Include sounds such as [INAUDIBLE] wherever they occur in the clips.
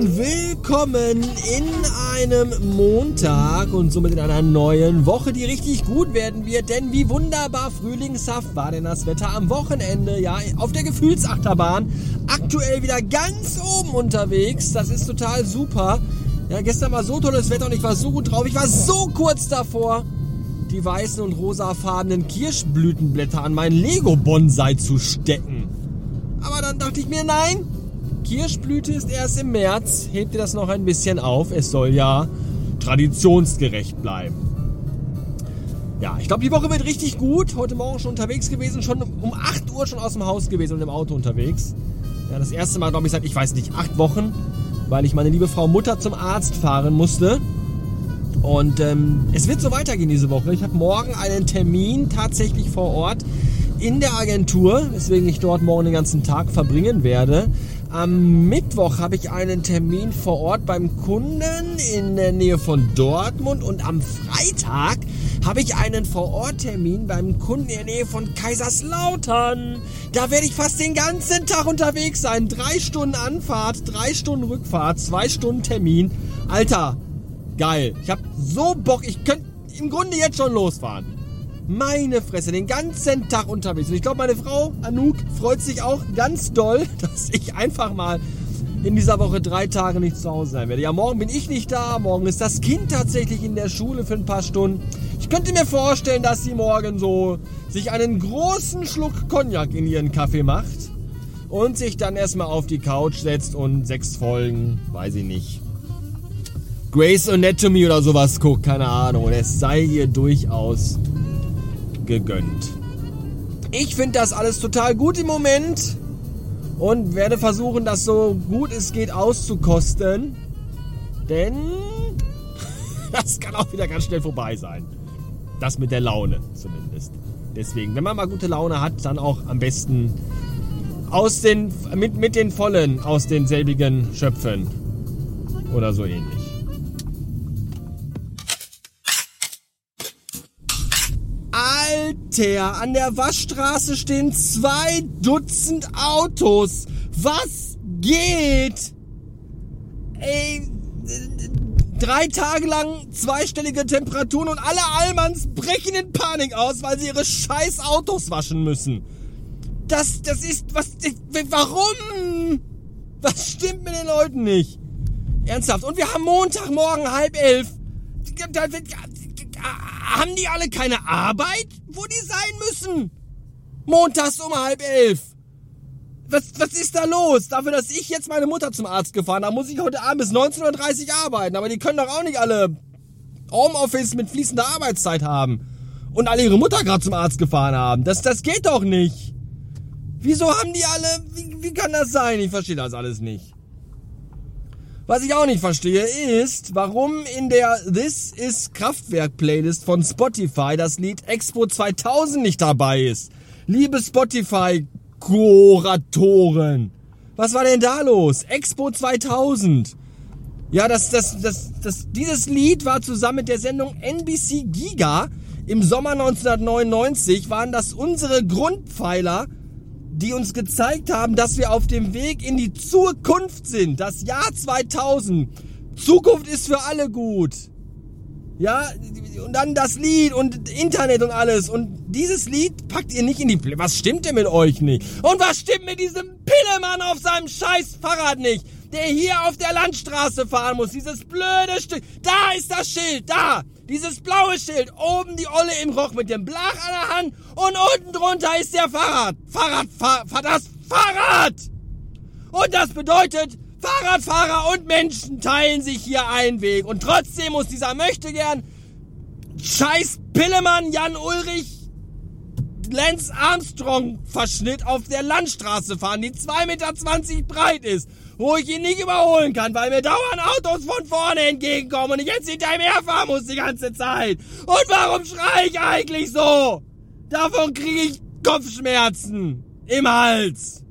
und willkommen in einem Montag und somit in einer neuen Woche, die richtig gut werden wird. Denn wie wunderbar frühlingshaft war denn das Wetter am Wochenende, ja, auf der Gefühlsachterbahn. Aktuell wieder ganz oben unterwegs, das ist total super. Ja, gestern war so tolles Wetter und ich war so gut drauf, ich war so kurz davor, die weißen und rosafarbenen Kirschblütenblätter an meinen Lego-Bonsai zu stecken. Aber dann dachte ich mir, nein, Kirschblüte ist erst im März. Hebt ihr das noch ein bisschen auf? Es soll ja traditionsgerecht bleiben. Ja, ich glaube, die Woche wird richtig gut. Heute Morgen schon unterwegs gewesen, schon um 8 Uhr schon aus dem Haus gewesen und im Auto unterwegs. Ja, das erste Mal, glaube ich, seit, ich weiß nicht, 8 Wochen, weil ich meine liebe Frau Mutter zum Arzt fahren musste. Und ähm, es wird so weitergehen diese Woche. Ich habe morgen einen Termin tatsächlich vor Ort in der Agentur, weswegen ich dort morgen den ganzen Tag verbringen werde. Am Mittwoch habe ich einen Termin vor Ort beim Kunden in der Nähe von Dortmund und am Freitag habe ich einen Vor-Ort-Termin beim Kunden in der Nähe von Kaiserslautern. Da werde ich fast den ganzen Tag unterwegs sein. Drei Stunden Anfahrt, drei Stunden Rückfahrt, zwei Stunden Termin. Alter, geil. Ich habe so Bock. Ich könnte im Grunde jetzt schon losfahren. Meine Fresse, den ganzen Tag unterwegs. Und ich glaube, meine Frau Anouk freut sich auch ganz doll, [LAUGHS] dass ich einfach mal in dieser Woche drei Tage nicht zu Hause sein werde. Ja, morgen bin ich nicht da. Morgen ist das Kind tatsächlich in der Schule für ein paar Stunden. Ich könnte mir vorstellen, dass sie morgen so sich einen großen Schluck Cognac in ihren Kaffee macht und sich dann erstmal auf die Couch setzt und sechs Folgen, weiß ich nicht, Grace Anatomy oder sowas guckt, keine Ahnung. Und es sei ihr durchaus gegönnt. Ich finde das alles total gut im Moment und werde versuchen, das so gut es geht auszukosten. Denn [LAUGHS] das kann auch wieder ganz schnell vorbei sein. Das mit der Laune zumindest. Deswegen, wenn man mal gute Laune hat, dann auch am besten aus den, mit, mit den Vollen aus denselbigen Schöpfen. Oder so ähnlich. Alter, an der Waschstraße stehen zwei Dutzend Autos. Was geht? Ey, drei Tage lang zweistellige Temperaturen und alle Allmanns brechen in Panik aus, weil sie ihre scheiß Autos waschen müssen. Das, das ist, was, warum? Was stimmt mit den Leuten nicht? Ernsthaft. Und wir haben Montagmorgen halb elf haben die alle keine Arbeit, wo die sein müssen? Montags um halb elf. Was, was ist da los? Dafür, dass ich jetzt meine Mutter zum Arzt gefahren habe, muss ich heute Abend bis 19.30 Uhr arbeiten. Aber die können doch auch nicht alle Homeoffice mit fließender Arbeitszeit haben. Und alle ihre Mutter gerade zum Arzt gefahren haben. Das, das geht doch nicht. Wieso haben die alle... Wie, wie kann das sein? Ich verstehe das alles nicht. Was ich auch nicht verstehe, ist, warum in der This is Kraftwerk Playlist von Spotify das Lied Expo 2000 nicht dabei ist. Liebe Spotify Kuratoren, was war denn da los? Expo 2000. Ja, das, das, das, das, dieses Lied war zusammen mit der Sendung NBC Giga im Sommer 1999 waren das unsere Grundpfeiler die uns gezeigt haben, dass wir auf dem Weg in die Zukunft sind. Das Jahr 2000. Zukunft ist für alle gut. Ja, und dann das Lied und Internet und alles. Und dieses Lied packt ihr nicht in die... Pl was stimmt denn mit euch nicht? Und was stimmt mit diesem Pillemann auf seinem scheiß Fahrrad nicht? Der hier auf der Landstraße fahren muss. Dieses blöde Stück. Da ist das Schild. Da. Dieses blaue Schild, oben die Olle im Rock mit dem Blach an der Hand und unten drunter ist der Fahrrad. Fahrrad, Fahr, das Fahrrad! Und das bedeutet, Fahrradfahrer und Menschen teilen sich hier einen Weg. Und trotzdem muss dieser Möchtegern Scheiß Pillemann Jan Ulrich Lance Armstrong Verschnitt auf der Landstraße fahren, die 2,20 Meter breit ist wo ich ihn nicht überholen kann, weil mir dauernd Autos von vorne entgegenkommen und ich jetzt hinter ihm herfahren muss die ganze Zeit. Und warum schreie ich eigentlich so? Davon kriege ich Kopfschmerzen im Hals.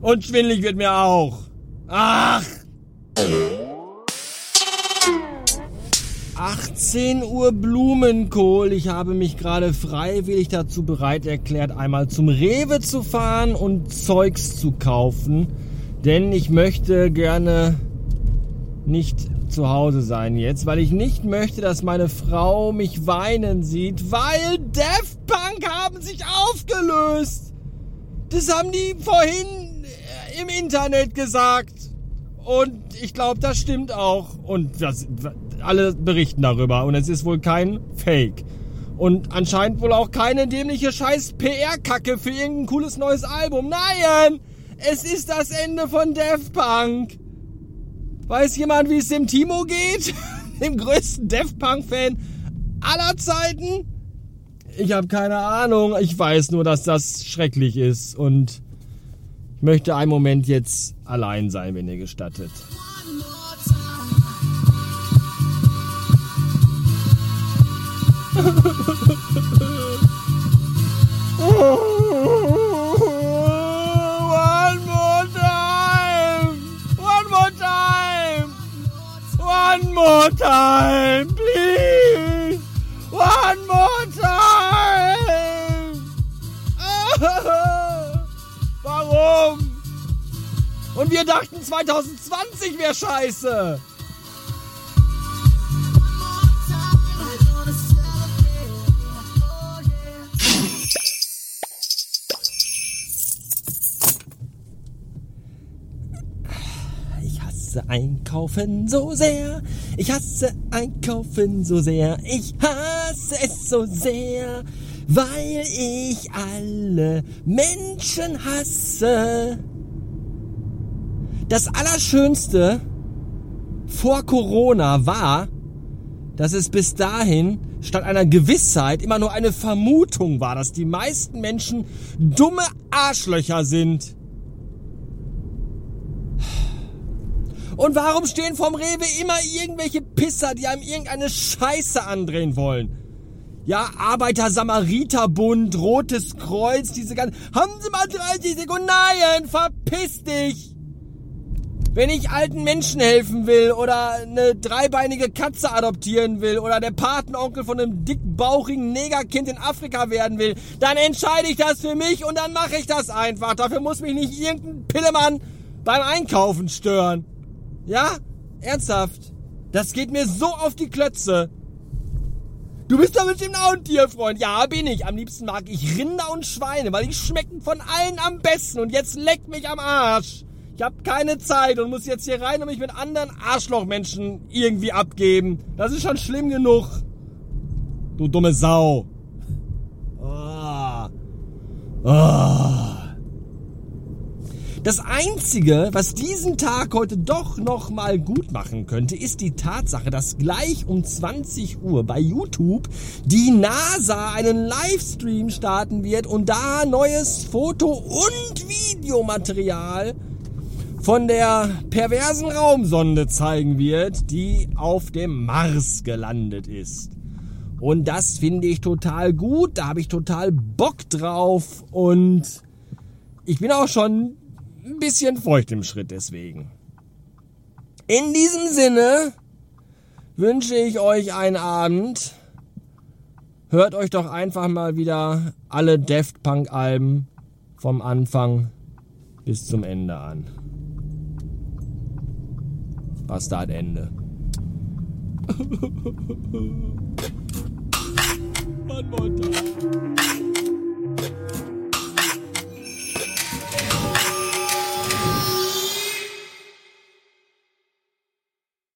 Und schwindlig wird mir auch. Ach. 18 Uhr Blumenkohl. Ich habe mich gerade freiwillig dazu bereit erklärt, einmal zum Rewe zu fahren und Zeugs zu kaufen denn ich möchte gerne nicht zu Hause sein jetzt, weil ich nicht möchte, dass meine Frau mich weinen sieht, weil Daft Punk haben sich aufgelöst. Das haben die vorhin äh, im Internet gesagt. Und ich glaube, das stimmt auch. Und das, alle berichten darüber. Und es ist wohl kein Fake. Und anscheinend wohl auch keine dämliche scheiß PR-Kacke für irgendein cooles neues Album. Nein! Es ist das Ende von Daft Punk. Weiß jemand, wie es dem Timo geht? [LAUGHS] dem größten Def Punk-Fan aller Zeiten? Ich habe keine Ahnung. Ich weiß nur, dass das schrecklich ist. Und ich möchte einen Moment jetzt allein sein, wenn ihr gestattet. Oh. more time, please. One more time. Warum? Und wir dachten 2020 wäre scheiße. Hasse Einkaufen so sehr. Ich hasse Einkaufen so sehr. Ich hasse es so sehr, weil ich alle Menschen hasse. Das Allerschönste vor Corona war, dass es bis dahin statt einer Gewissheit immer nur eine Vermutung war, dass die meisten Menschen dumme Arschlöcher sind. Und warum stehen vom Rewe immer irgendwelche Pisser, die einem irgendeine Scheiße andrehen wollen? Ja, Arbeiter-Samariter-Bund, Rotes Kreuz, diese ganzen... Haben Sie mal 30 Sekunden? Nein, verpiss dich! Wenn ich alten Menschen helfen will oder eine dreibeinige Katze adoptieren will oder der Patenonkel von einem dickbauchigen Negerkind in Afrika werden will, dann entscheide ich das für mich und dann mache ich das einfach. Dafür muss mich nicht irgendein Pillemann beim Einkaufen stören. Ja? Ernsthaft? Das geht mir so auf die Klötze. Du bist doch bestimmt auch ein Tierfreund. Ja, bin ich. Am liebsten mag ich Rinder und Schweine, weil die schmecken von allen am besten. Und jetzt leck mich am Arsch. Ich habe keine Zeit und muss jetzt hier rein und mich mit anderen Arschlochmenschen irgendwie abgeben. Das ist schon schlimm genug. Du dumme Sau. Oh. Oh. Das Einzige, was diesen Tag heute doch noch mal gut machen könnte, ist die Tatsache, dass gleich um 20 Uhr bei YouTube die NASA einen Livestream starten wird und da neues Foto- und Videomaterial von der perversen Raumsonde zeigen wird, die auf dem Mars gelandet ist. Und das finde ich total gut, da habe ich total Bock drauf und ich bin auch schon ein bisschen feucht im Schritt deswegen. In diesem Sinne wünsche ich euch einen Abend. Hört euch doch einfach mal wieder alle Deft Punk Alben vom Anfang bis zum Ende an. Bastard Ende. One [LAUGHS] more time.